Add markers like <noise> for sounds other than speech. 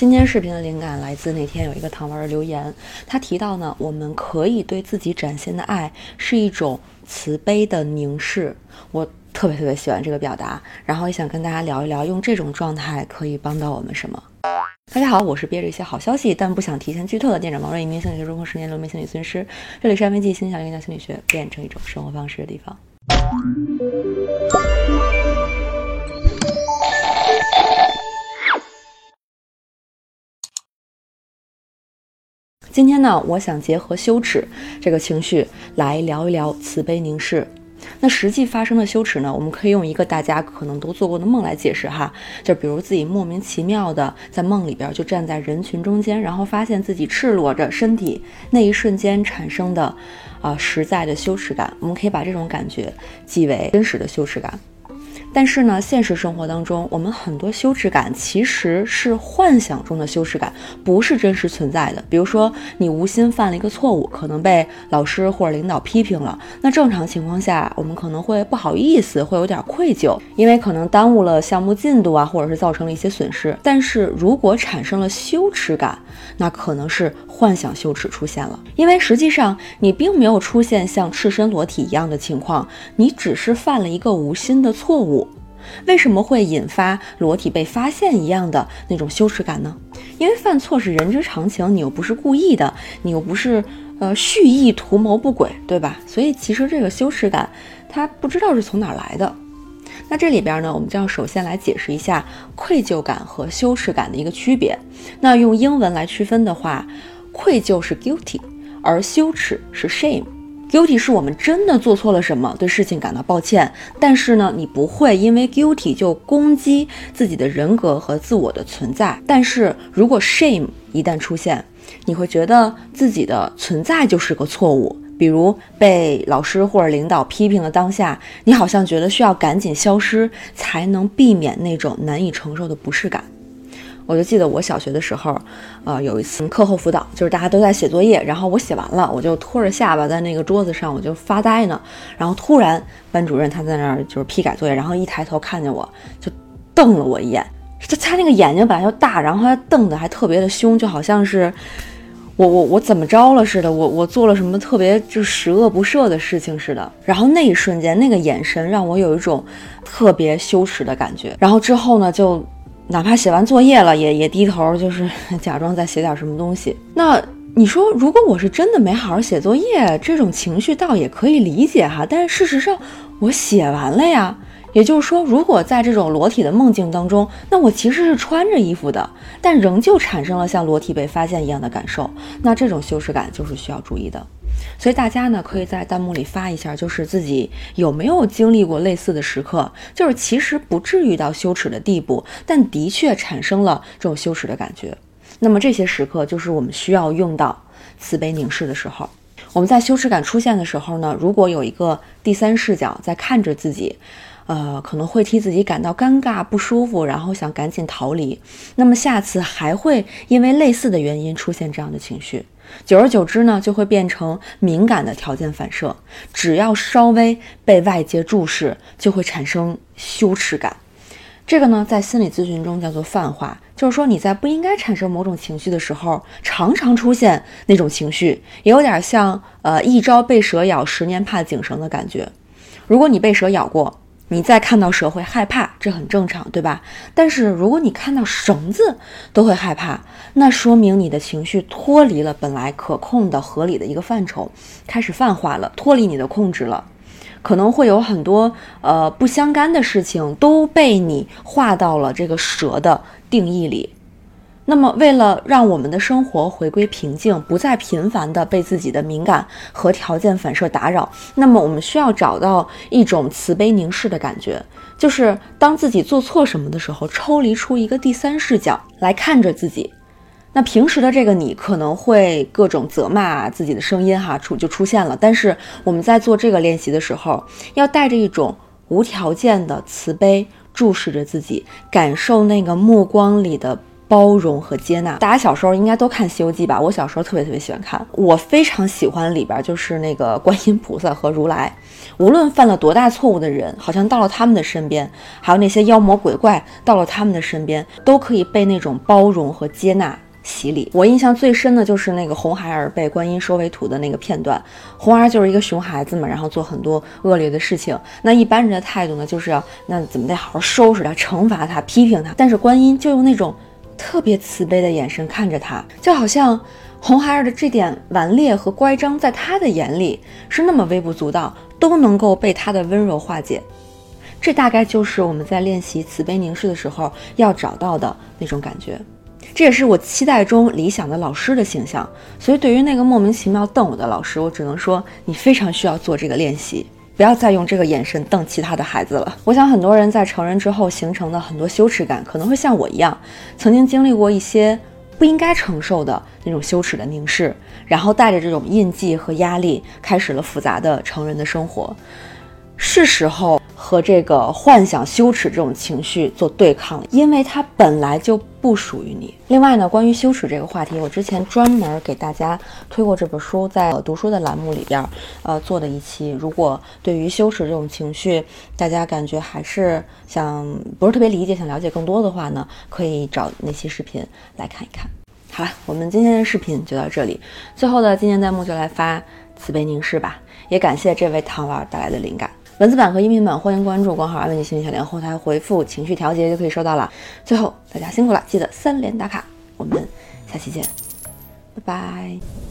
今天视频的灵感来自那天有一个糖丸的留言，他提到呢，我们可以对自己展现的爱是一种慈悲的凝视。我特别特别喜欢这个表达，然后也想跟大家聊一聊，用这种状态可以帮到我们什么。大家好，我是憋着一些好消息，但不想提前剧透的店长毛瑞，一名心理学中锋十年流媒心理咨询师。这里是安慰剂心理小练讲心理学变成一种生活方式的地方。今天呢，我想结合羞耻这个情绪来聊一聊慈悲凝视。那实际发生的羞耻呢，我们可以用一个大家可能都做过的梦来解释哈，就比如自己莫名其妙的在梦里边就站在人群中间，然后发现自己赤裸着身体，那一瞬间产生的啊实在的羞耻感，我们可以把这种感觉记为真实的羞耻感。但是呢，现实生活当中，我们很多羞耻感其实是幻想中的羞耻感，不是真实存在的。比如说，你无心犯了一个错误，可能被老师或者领导批评了，那正常情况下，我们可能会不好意思，会有点愧疚，因为可能耽误了项目进度啊，或者是造成了一些损失。但是如果产生了羞耻感，那可能是幻想羞耻出现了，因为实际上你并没有出现像赤身裸体一样的情况，你只是犯了一个无心的错误。为什么会引发裸体被发现一样的那种羞耻感呢？因为犯错是人之常情，你又不是故意的，你又不是呃蓄意图谋不轨，对吧？所以其实这个羞耻感，它不知道是从哪儿来的。那这里边呢，我们就要首先来解释一下愧疚感和羞耻感的一个区别。那用英文来区分的话，愧疚是 guilty，而羞耻是 shame。Guilty 是我们真的做错了什么，对事情感到抱歉。但是呢，你不会因为 guilty 就攻击自己的人格和自我的存在。但是如果 shame 一旦出现，你会觉得自己的存在就是个错误。比如被老师或者领导批评的当下，你好像觉得需要赶紧消失，才能避免那种难以承受的不适感。我就记得我小学的时候，呃，有一次课后辅导，就是大家都在写作业，然后我写完了，我就托着下巴在那个桌子上，我就发呆呢。然后突然班主任他在那儿就是批改作业，然后一抬头看见我就瞪了我一眼。他他那个眼睛本来就大，然后他瞪的还特别的凶，就好像是我我我怎么着了似的，我我做了什么特别就十恶不赦的事情似的。然后那一瞬间那个眼神让我有一种特别羞耻的感觉。然后之后呢就。哪怕写完作业了，也也低头，就是 <laughs> 假装在写点什么东西。那你说，如果我是真的没好好写作业，这种情绪倒也可以理解哈。但是事实上，我写完了呀。也就是说，如果在这种裸体的梦境当中，那我其实是穿着衣服的，但仍旧产生了像裸体被发现一样的感受，那这种羞耻感就是需要注意的。所以大家呢，可以在弹幕里发一下，就是自己有没有经历过类似的时刻，就是其实不至于到羞耻的地步，但的确产生了这种羞耻的感觉。那么这些时刻，就是我们需要用到慈悲凝视的时候。我们在羞耻感出现的时候呢，如果有一个第三视角在看着自己。呃，可能会替自己感到尴尬、不舒服，然后想赶紧逃离。那么下次还会因为类似的原因出现这样的情绪，久而久之呢，就会变成敏感的条件反射。只要稍微被外界注视，就会产生羞耻感。这个呢，在心理咨询中叫做泛化，就是说你在不应该产生某种情绪的时候，常常出现那种情绪，也有点像呃一朝被蛇咬，十年怕井绳的感觉。如果你被蛇咬过，你再看到蛇会害怕，这很正常，对吧？但是如果你看到绳子都会害怕，那说明你的情绪脱离了本来可控的、合理的一个范畴，开始泛化了，脱离你的控制了，可能会有很多呃不相干的事情都被你划到了这个蛇的定义里。那么，为了让我们的生活回归平静，不再频繁的被自己的敏感和条件反射打扰，那么我们需要找到一种慈悲凝视的感觉，就是当自己做错什么的时候，抽离出一个第三视角来看着自己。那平时的这个你可能会各种责骂自己的声音哈出就出现了，但是我们在做这个练习的时候，要带着一种无条件的慈悲注视着自己，感受那个目光里的。包容和接纳。大家小时候应该都看《西游记》吧？我小时候特别特别喜欢看，我非常喜欢里边就是那个观音菩萨和如来，无论犯了多大错误的人，好像到了他们的身边，还有那些妖魔鬼怪到了他们的身边，都可以被那种包容和接纳。洗礼，我印象最深的就是那个红孩儿被观音收为徒的那个片段。红孩儿就是一个熊孩子嘛，然后做很多恶劣的事情。那一般人的态度呢，就是要那怎么得好好收拾他，惩罚他，批评他。但是观音就用那种特别慈悲的眼神看着他，就好像红孩儿的这点顽劣和乖张，在他的眼里是那么微不足道，都能够被他的温柔化解。这大概就是我们在练习慈悲凝视的时候要找到的那种感觉。这也是我期待中理想的老师的形象，所以对于那个莫名其妙瞪我的老师，我只能说你非常需要做这个练习，不要再用这个眼神瞪其他的孩子了。我想很多人在成人之后形成的很多羞耻感，可能会像我一样，曾经经历过一些不应该承受的那种羞耻的凝视，然后带着这种印记和压力，开始了复杂的成人的生活。是时候和这个幻想、羞耻这种情绪做对抗了，因为它本来就不属于你。另外呢，关于羞耻这个话题，我之前专门给大家推过这本书，在读书的栏目里边，呃，做的一期。如果对于羞耻这种情绪，大家感觉还是想不是特别理解，想了解更多的话呢，可以找那期视频来看一看。好了，我们今天的视频就到这里。最后的今天弹幕就来发慈悲凝视吧，也感谢这位糖丸带来的灵感。文字版和音频版，欢迎关注光号“安慰你心理小店”后台回复“情绪调节”就可以收到了。最后，大家辛苦了，记得三连打卡，我们下期见，拜拜。